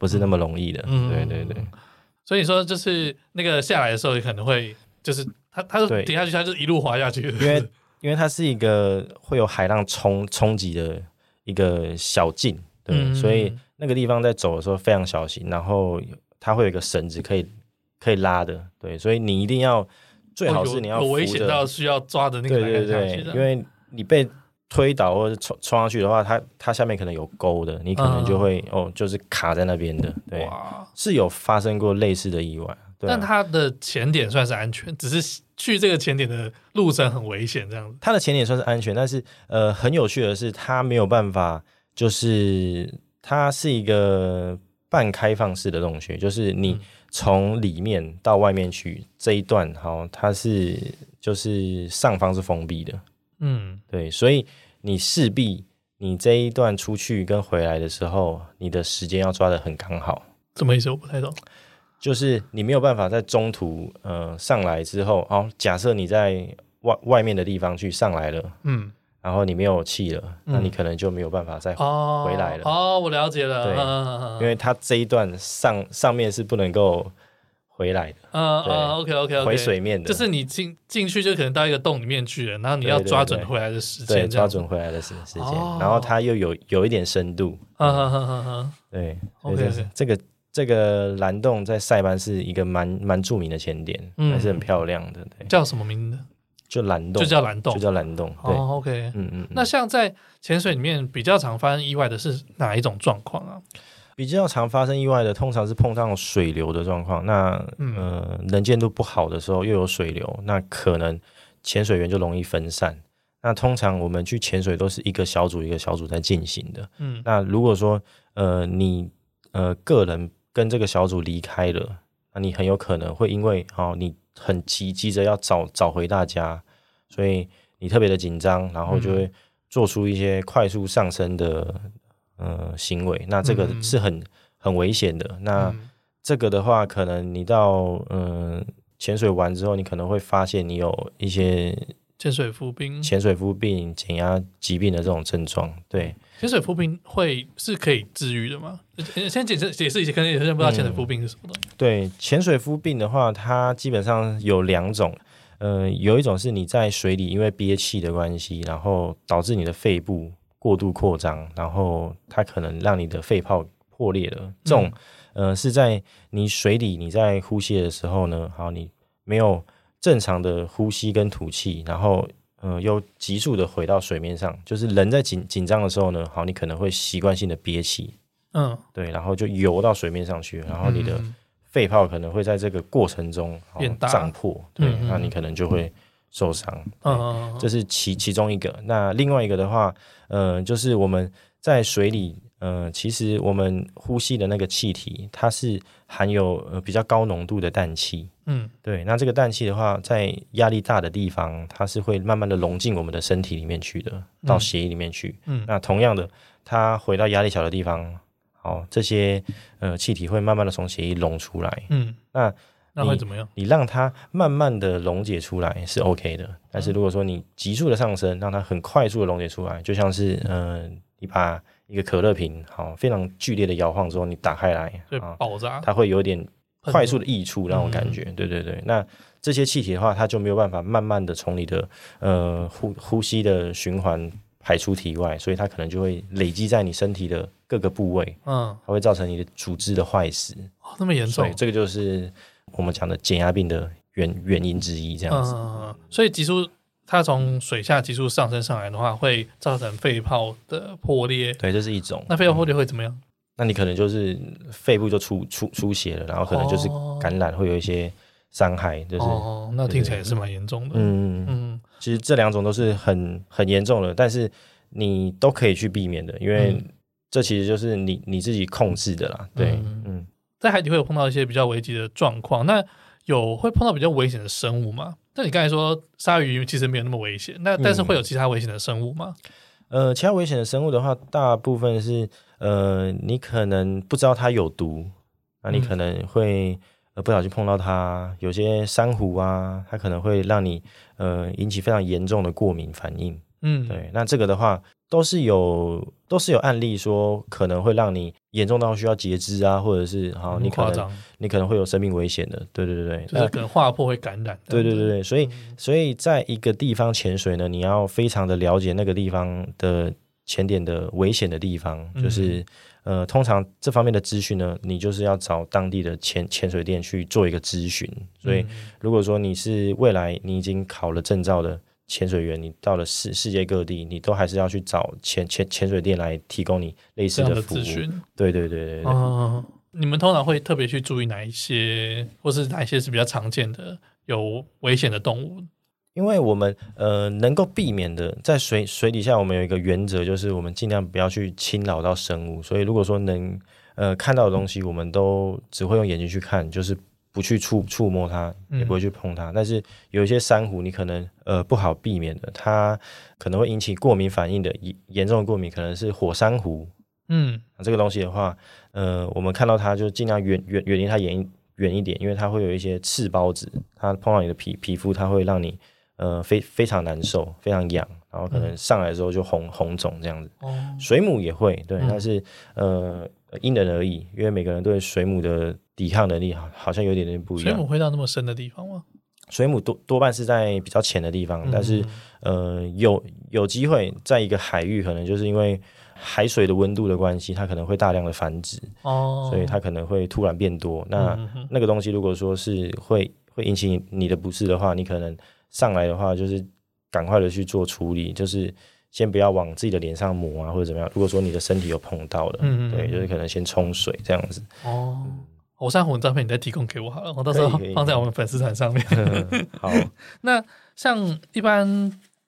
不是那么容易的。嗯，对对对。所以说，就是那个下来的时候，可能会就是它它是跌下去，它就一路滑下去。因为因为它是一个会有海浪冲冲击的一个小径，对，嗯、所以那个地方在走的时候非常小心。然后它会有一个绳子可以可以拉的，对，所以你一定要最好是你要、哦、有，有危险到需要抓的那个，对对对，因为你被。推倒或者冲冲上去的话，它它下面可能有沟的，你可能就会、嗯、哦，就是卡在那边的。对，是有发生过类似的意外。对啊、但它的前点算是安全，只是去这个前点的路程很危险，这样子。它的前点算是安全，但是呃，很有趣的是，它没有办法，就是它是一个半开放式的洞穴，就是你从里面到外面去、嗯、这一段，好，它是就是上方是封闭的。嗯，对，所以。你势必你这一段出去跟回来的时候，你的时间要抓得很刚好。什么意思？我不太懂。就是你没有办法在中途呃上来之后，哦，假设你在外外面的地方去上来了，嗯，然后你没有气了，嗯、那你可能就没有办法再回来了。哦，哦，我了解了。对，嗯、因为它这一段上上面是不能够。回来的，嗯嗯，OK OK OK，回水面的，就是你进进去就可能到一个洞里面去了，然后你要抓准回来的时间，对抓准回来的时时间，然后它又有有一点深度，啊啊啊啊，对，OK，这个这个蓝洞在塞班是一个蛮蛮著名的潜点，还是很漂亮的，对，叫什么名字？就蓝洞，就叫蓝洞，就叫蓝洞，对，OK，嗯嗯，那像在潜水里面比较常发生意外的是哪一种状况啊？比较常发生意外的，通常是碰上水流的状况。那、嗯、呃，能见度不好的时候，又有水流，那可能潜水员就容易分散。那通常我们去潜水都是一个小组一个小组在进行的。嗯，那如果说呃你呃个人跟这个小组离开了，那你很有可能会因为哦你很急急着要找找回大家，所以你特别的紧张，然后就会做出一些快速上升的。呃，行为，那这个是很、嗯、很危险的。那这个的话，可能你到嗯呃、潜水完之后，你可能会发现你有一些潜水浮冰、潜水浮病、减压疾病的这种症状。对，潜水浮病会是可以治愈的吗？先解释解释一下，可能有些人不知道潜水浮病是什么东西。嗯、对，潜水浮病的话，它基本上有两种。呃，有一种是你在水里因为憋气的关系，然后导致你的肺部。过度扩张，然后它可能让你的肺泡破裂了。这种，嗯、呃，是在你水里你在呼吸的时候呢，好，你没有正常的呼吸跟吐气，然后，呃，又急速的回到水面上，就是人在紧紧张的时候呢，好，你可能会习惯性的憋气，嗯，对，然后就游到水面上去，然后你的肺泡可能会在这个过程中变大。胀破，对，嗯嗯，那你可能就会。受伤，嗯，这是其其中一个。那另外一个的话，嗯、呃，就是我们在水里，嗯、呃，其实我们呼吸的那个气体，它是含有呃比较高浓度的氮气，嗯，对。那这个氮气的话，在压力大的地方，它是会慢慢的融进我们的身体里面去的，到血液里面去。嗯，那同样的，它回到压力小的地方，好，这些呃气体会慢慢的从血液溶出来。嗯，那。那会怎么样？你，你让它慢慢的溶解出来是 OK 的，但是如果说你急速的上升，让它很快速的溶解出来，就像是嗯、呃，你把一个可乐瓶好非常剧烈的摇晃之后，你打开来，对，爆炸，它会有点快速的溢出那种感觉，嗯、对对对。那这些气体的话，它就没有办法慢慢的从你的呃呼呼吸的循环排出体外，所以它可能就会累积在你身体的各个部位，嗯，它会造成你的组织的坏死。哦，那么严重？这个就是。我们讲的减压病的原原因之一，这样子。嗯，所以急速它从水下急速上升上来的话，会造成肺泡的破裂。对，这是一种。那肺泡破裂会怎么样？嗯，那你可能就是肺部就出出出血了，然后可能就是感染，会有一些伤害。就是哦，那听起来也是蛮严重的。嗯嗯，其实这两种都是很很严重的，但是你都可以去避免的，因为这其实就是你你自己控制的啦。对，嗯。嗯在海底会有碰到一些比较危急的状况，那有会碰到比较危险的生物吗？那你刚才说鲨鱼其实没有那么危险，那但是会有其他危险的生物吗？嗯、呃，其他危险的生物的话，大部分是呃，你可能不知道它有毒，那你可能会呃不小心碰到它。有些珊瑚啊，它可能会让你呃引起非常严重的过敏反应。嗯，对，那这个的话。都是有都是有案例说可能会让你严重到需要截肢啊，或者是好你可能你可能会有生命危险的，对对对对，就是可能划破会感染。对对对对，所以所以在一个地方潜水呢，你要非常的了解那个地方的潜点的危险的地方，就是呃，通常这方面的资讯呢，你就是要找当地的潜潜水店去做一个咨询。所以如果说你是未来你已经考了证照的。潜水员，你到了世世界各地，你都还是要去找潜潜潜水店来提供你类似的服务。对对对对对。嗯，你们通常会特别去注意哪一些，或是哪一些是比较常见的有危险的动物？因为我们呃能够避免的，在水水底下，我们有一个原则，就是我们尽量不要去侵扰到生物。所以如果说能呃看到的东西，我们都只会用眼睛去看，就是。不去触触摸它，也不会去碰它。嗯、但是有一些珊瑚，你可能呃不好避免的，它可能会引起过敏反应的严严重的过敏，可能是火珊瑚。嗯，这个东西的话，呃，我们看到它就尽量远远远离它远远一点，因为它会有一些刺孢子，它碰到你的皮皮肤，它会让你呃非非常难受，非常痒，然后可能上来的时候就红红肿这样子。哦、水母也会，对，但是呃因人而异，因为每个人对水母的。抵抗能力好，好像有点点不一样。水母会到那么深的地方吗？水母多多半是在比较浅的地方，嗯、但是呃，有有机会在一个海域，可能就是因为海水的温度的关系，它可能会大量的繁殖哦，所以它可能会突然变多。那、嗯、那个东西如果说是会会引起你的不适的话，你可能上来的话，就是赶快的去做处理，就是。先不要往自己的脸上抹啊，或者怎么样。如果说你的身体有碰到的，嗯、哼对，就是可能先冲水这样子哦。火山红的照片你再提供给我好了，我到时候 放在我们粉丝团上面。好，那像一般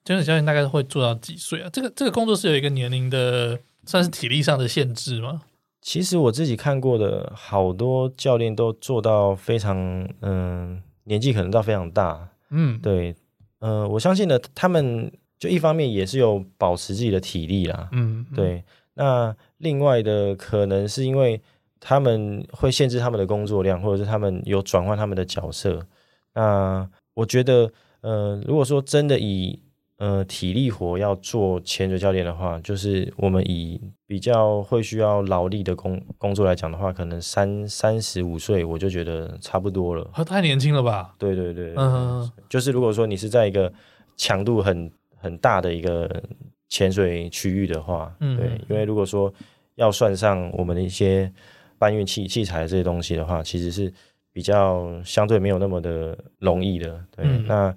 潜水教练大概会做到几岁啊？这个这个工作是有一个年龄的，算是体力上的限制吗？其实我自己看过的好多教练都做到非常嗯、呃，年纪可能到非常大。嗯，对，呃，我相信呢，他们就一方面也是有保持自己的体力啦。嗯，嗯，对。那另外的可能是因为。他们会限制他们的工作量，或者是他们有转换他们的角色。那我觉得，呃，如果说真的以呃体力活要做潜水教练的话，就是我们以比较会需要劳力的工工作来讲的话，可能三三十五岁我就觉得差不多了。太年轻了吧？对对对，嗯，就是如果说你是在一个强度很很大的一个潜水区域的话，嗯，对，因为如果说要算上我们的一些。搬运器器材这些东西的话，其实是比较相对没有那么的容易的。对，嗯、那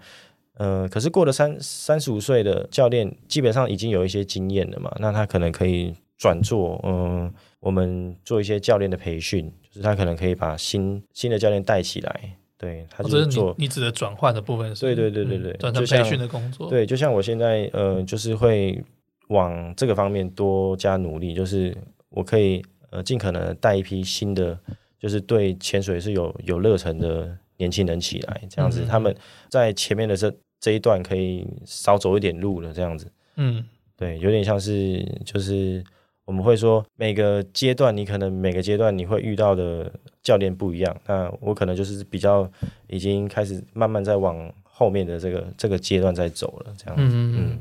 呃，可是过了三三十五岁的教练，基本上已经有一些经验了嘛，那他可能可以转做嗯、呃，我们做一些教练的培训，就是他可能可以把新新的教练带起来。对，他就是做、哦、你，你指的转换的部分是，对对对对对，转成培训的工作。对，就像我现在呃，就是会往这个方面多加努力，就是我可以。呃，尽可能带一批新的，就是对潜水是有有热忱的年轻人起来，这样子，他们在前面的这这一段可以少走一点路了，这样子。嗯，对，有点像是就是我们会说每个阶段，你可能每个阶段你会遇到的教练不一样，那我可能就是比较已经开始慢慢在往后面的这个这个阶段在走了，这样子。嗯嗯。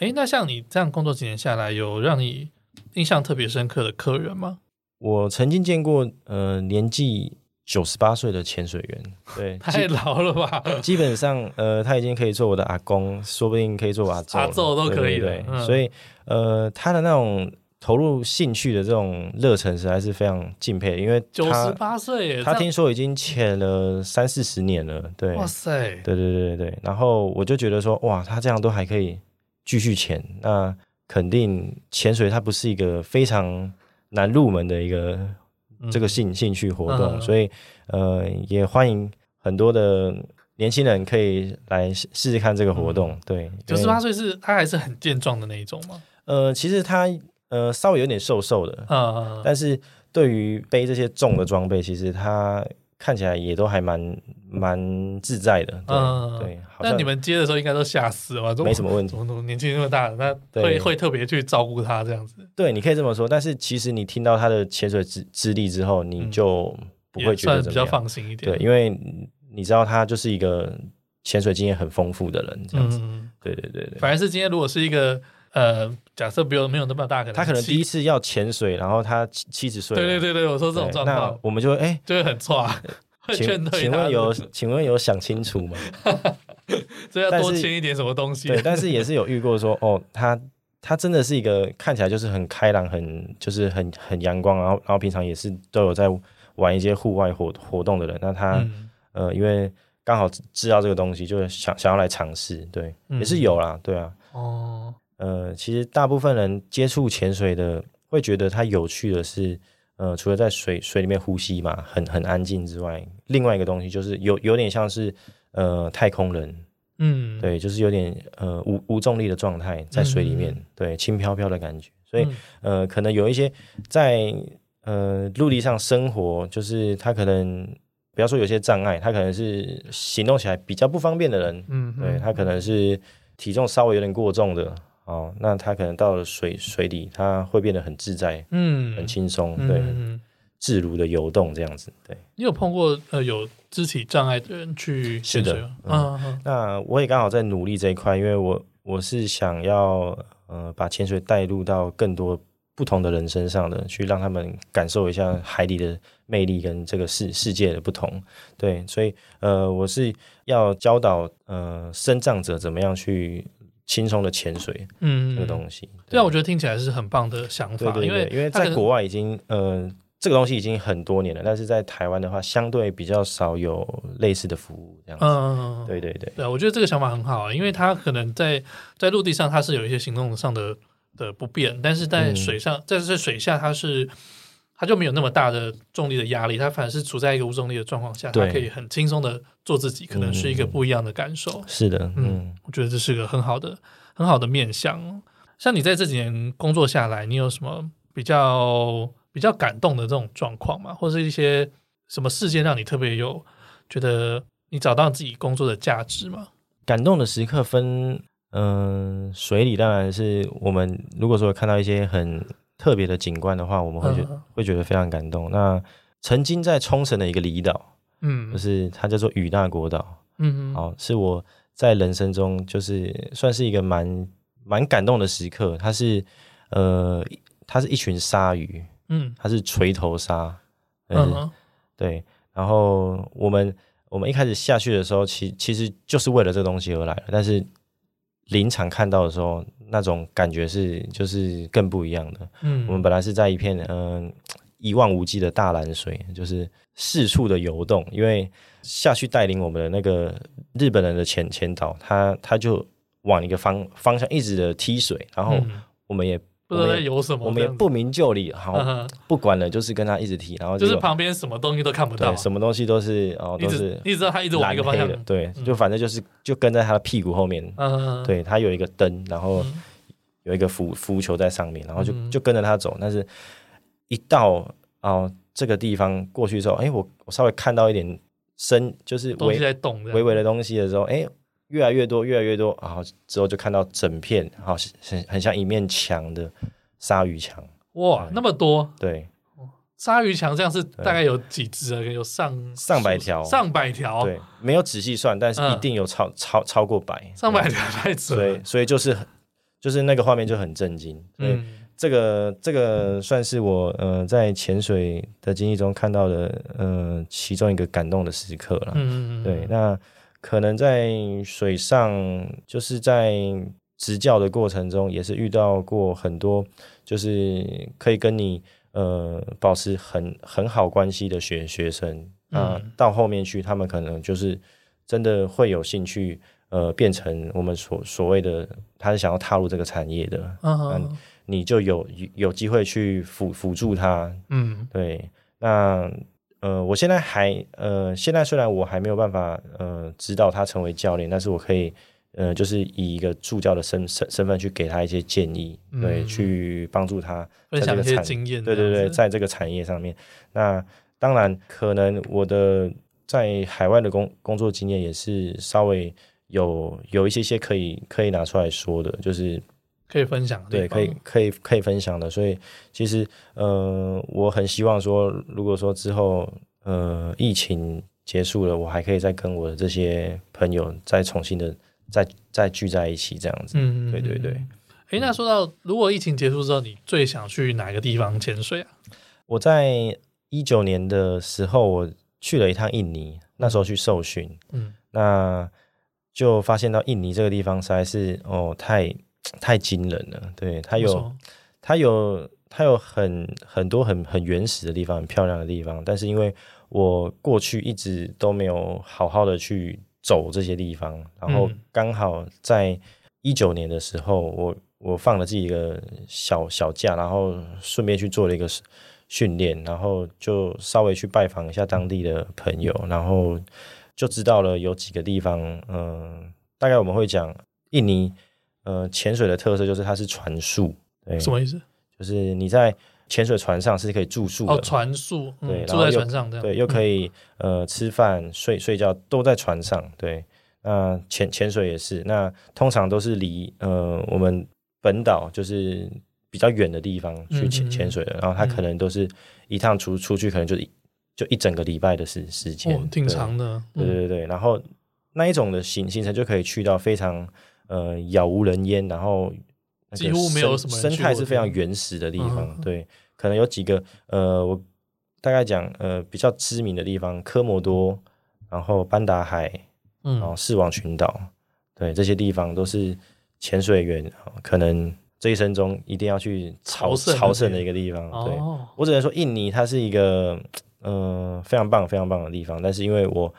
哎、欸，那像你这样工作几年下来，有让你印象特别深刻的客人吗？我曾经见过，呃，年纪九十八岁的潜水员，对，太老了吧？基本上，呃，他已经可以做我的阿公，说不定可以做我阿祖，阿祖都可以的。对，嗯、所以，呃，他的那种投入兴趣的这种热忱，实在是非常敬佩。因为九十八岁，他听说已经潜了三四十年了。对，哇塞，对对对对对。然后我就觉得说，哇，他这样都还可以继续潜，那。肯定潜水它不是一个非常难入门的一个这个兴兴趣活动，嗯、所以呃也欢迎很多的年轻人可以来试试看这个活动。嗯、对，九十八岁是他还是很健壮的那一种吗？呃，其实他呃稍微有点瘦瘦的，嗯嗯，但是。对于背这些重的装备，其实他看起来也都还蛮蛮自在的。对、嗯、对，那你们接的时候应该都吓死了吧？没什么问题，怎么怎么年纪那么大，那会会特别去照顾他这样子。对，你可以这么说。但是其实你听到他的潜水资资历之后，你就不会觉得比较放心一点。对，因为你知道他就是一个潜水经验很丰富的人，这样子。嗯、对对对对。反而是今天如果是一个。呃，假设比如没有那么大，可能他可能第一次要潜水，然后他七十岁，对对对对，我说这种状况，那我们就哎、欸，就会很错。请请问有请问有想清楚吗？所以要多签一点什么东西？对，但是也是有遇过说，哦，他他真的是一个看起来就是很开朗，很就是很很阳光，然后然后平常也是都有在玩一些户外活活动的人。那他、嗯、呃，因为刚好知道这个东西，就想想要来尝试，对，嗯、也是有啦，对啊，哦。呃，其实大部分人接触潜水的，会觉得它有趣的是，呃，除了在水水里面呼吸嘛，很很安静之外，另外一个东西就是有有点像是呃太空人，嗯，对，就是有点呃无无重力的状态在水里面，嗯、对，轻飘飘的感觉，所以、嗯、呃，可能有一些在呃陆地上生活，就是他可能不要说有些障碍，他可能是行动起来比较不方便的人，嗯，对他可能是体重稍微有点过重的。哦，那他可能到了水水里，他会变得很自在，嗯，很轻松，对，嗯、自如的游动这样子。对，你有碰过呃有肢体障碍的人去？是的，嗯，嗯嗯，那我也刚好在努力这一块，因为我我是想要呃把潜水带入到更多不同的人身上的，去让他们感受一下海底的魅力跟这个世世界的不同。对，所以呃我是要教导呃身障者怎么样去。轻松的潜水，嗯，这个东西，对啊，我觉得听起来是很棒的想法，对对对，因为因为在国外已经，呃，这个东西已经很多年了，但是在台湾的话，相对比较少有类似的服务这样子，嗯，对对对，对，我觉得这个想法很好啊，因为它可能在在陆地上它是有一些行动上的的不便，但是在水上，在这水下它是。它就没有那么大的重力的压力，他反而是处在一个无重力的状况下，他可以很轻松的做自己，可能是一个不一样的感受。是的，嗯，我觉得这是个很好的、很好的面向。像你在这几年工作下来，你有什么比较比较感动的这种状况吗？或者是一些什么事件让你特别有觉得你找到自己工作的价值吗？感动的时刻分，嗯、呃，水里当然是我们如果说看到一些很。特别的景观的话，我们会觉、嗯、会觉得非常感动。那曾经在冲绳的一个离岛，嗯，就是它叫做与那国岛，嗯嗯，哦，是我在人生中就是算是一个蛮蛮感动的时刻。它是呃，它是一群鲨鱼，嗯，它是锤头鲨，嗯，对。然后我们我们一开始下去的时候，其其实就是为了这个东西而来的，但是临场看到的时候。那种感觉是就是更不一样的。嗯，我们本来是在一片嗯、呃、一望无际的大蓝水，就是四处的游动。因为下去带领我们的那个日本人的前前导，他他就往一个方方向一直的踢水，然后我们也、嗯、不知道在游什么，我们也不明就里，好不管了，就是跟他一直踢，然后就是旁边什么东西都看不到，什么东西都是哦都是一直道他一直往一个方向，对，就反正就是就跟在他的屁股后面，嗯，对他有一个灯，然后。有一个浮浮球在上面，然后就就跟着他走。但是，一到哦这个地方过去之后，哎，我我稍微看到一点深，就是微微微的东西的时候，哎，越来越多，越来越多，然后之后就看到整片，好很很像一面墙的鲨鱼墙。哇，那么多！对，鲨鱼墙这样是大概有几只啊？有上上百条，上百条。对，没有仔细算，但是一定有超超超过百，上百条太扯了。对，所以就是。就是那个画面就很震惊，嗯，这个这个算是我呃在潜水的经历中看到的呃其中一个感动的时刻了，嗯嗯嗯，对，那可能在水上就是在执教的过程中也是遇到过很多就是可以跟你呃保持很很好关系的学学生啊，到后面去他们可能就是真的会有兴趣。呃，变成我们所所谓的，他是想要踏入这个产业的，嗯、uh 你就有有机会去辅辅助他，嗯，对。那呃，我现在还呃，现在虽然我还没有办法呃指导他成为教练，但是我可以呃，就是以一个助教的身身身份去给他一些建议，嗯、对，去帮助他分享一些经验。对对对，在这个产业上面，那当然可能我的在海外的工工作经验也是稍微有有一些些可以可以拿出来说的，就是可以分享，对，可以可以可以分享的。所以其实呃，我很希望说，如果说之后呃疫情结束了，我还可以再跟我的这些朋友再重新的。再再聚在一起这样子，嗯，对对对。哎、欸，那说到如果疫情结束之后，你最想去哪个地方潜水啊？我在一九年的时候，我去了一趟印尼，那时候去受训，嗯，那就发现到印尼这个地方实在是哦，太太惊人了。对，它有它有它有很很多很很原始的地方，很漂亮的地方，但是因为我过去一直都没有好好的去。走这些地方，然后刚好在一九年的时候，我我放了自己一个小小假，然后顺便去做了一个训练，然后就稍微去拜访一下当地的朋友，然后就知道了有几个地方，嗯、呃，大概我们会讲印尼，呃，潜水的特色就是它是船宿，对，什么意思？就是你在。潜水船上是可以住宿的哦，船宿，嗯、对，住在船上对，又可以呃吃饭、睡睡觉都在船上，对。那潜潜水也是，那通常都是离呃我们本岛就是比较远的地方去潜潜水的，嗯、然后它可能都是一趟出出去，可能就一就一整个礼拜的时时间，哦，挺长的。对对对对，然后那一种的行行程就可以去到非常呃杳无人烟，然后。几乎没有什么生态是非常原始的地方，嗯、对，可能有几个呃，我大概讲呃比较知名的地方，科摩多，然后班达海，嗯，然后四王群岛，对，这些地方都是潜水员可能这一生中一定要去朝朝圣的一个地方。对，哦、我只能说印尼它是一个呃非常棒非常棒的地方，但是因为我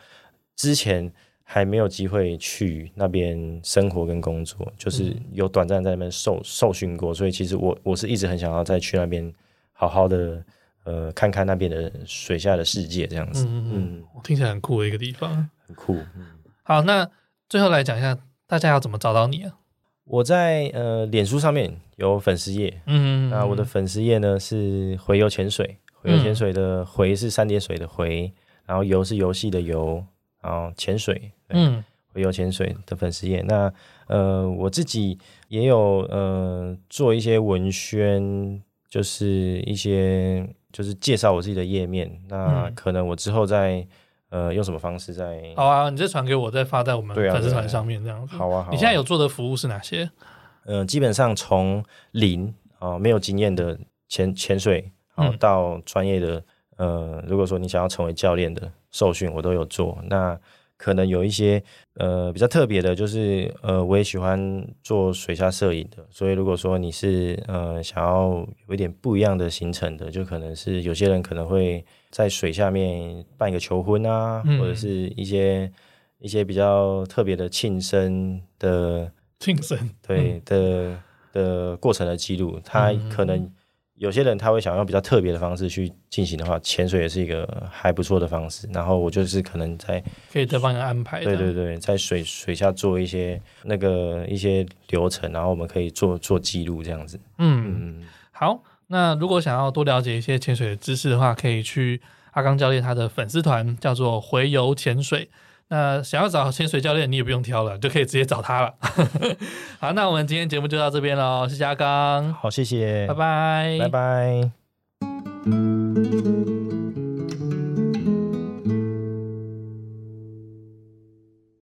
之前。还没有机会去那边生活跟工作，就是有短暂在那边受受训过，所以其实我我是一直很想要再去那边好好的呃看看那边的水下的世界这样子。嗯嗯，听起来很酷的一个地方，很酷。嗯，好，那最后来讲一下，大家要怎么找到你啊？我在呃脸书上面有粉丝页，嗯，那我的粉丝页呢是回游潜水，回游潜水的回是三点水的回，然后游是游戏的游。然后潜水，嗯，回游潜水的粉丝页。那呃，我自己也有呃做一些文宣，就是一些就是介绍我自己的页面。那可能我之后再呃用什么方式再好啊，你再传给我，再发在我们粉丝团上面这样子。好啊，好啊。你现在有做的服务是哪些？呃，基本上从零啊、呃、没有经验的潜潜水，然后到专业的。呃，如果说你想要成为教练的受训，我都有做。那可能有一些呃比较特别的，就是呃我也喜欢做水下摄影的。所以如果说你是呃想要有一点不一样的行程的，就可能是有些人可能会在水下面办一个求婚啊，嗯、或者是一些一些比较特别的庆生的庆生对、嗯、的的过程的记录，他可能。有些人他会想用比较特别的方式去进行的话，潜水也是一个还不错的方式。然后我就是可能在可以再帮你安排，对对对，在水水下做一些那个一些流程，然后我们可以做做记录这样子。嗯，嗯好，那如果想要多了解一些潜水的知识的话，可以去阿刚教练他的粉丝团，叫做回游潜水。那想要找潜水教练，你也不用挑了，就可以直接找他了。好，那我们今天节目就到这边喽，谢谢阿刚。好，谢谢，拜拜，拜拜。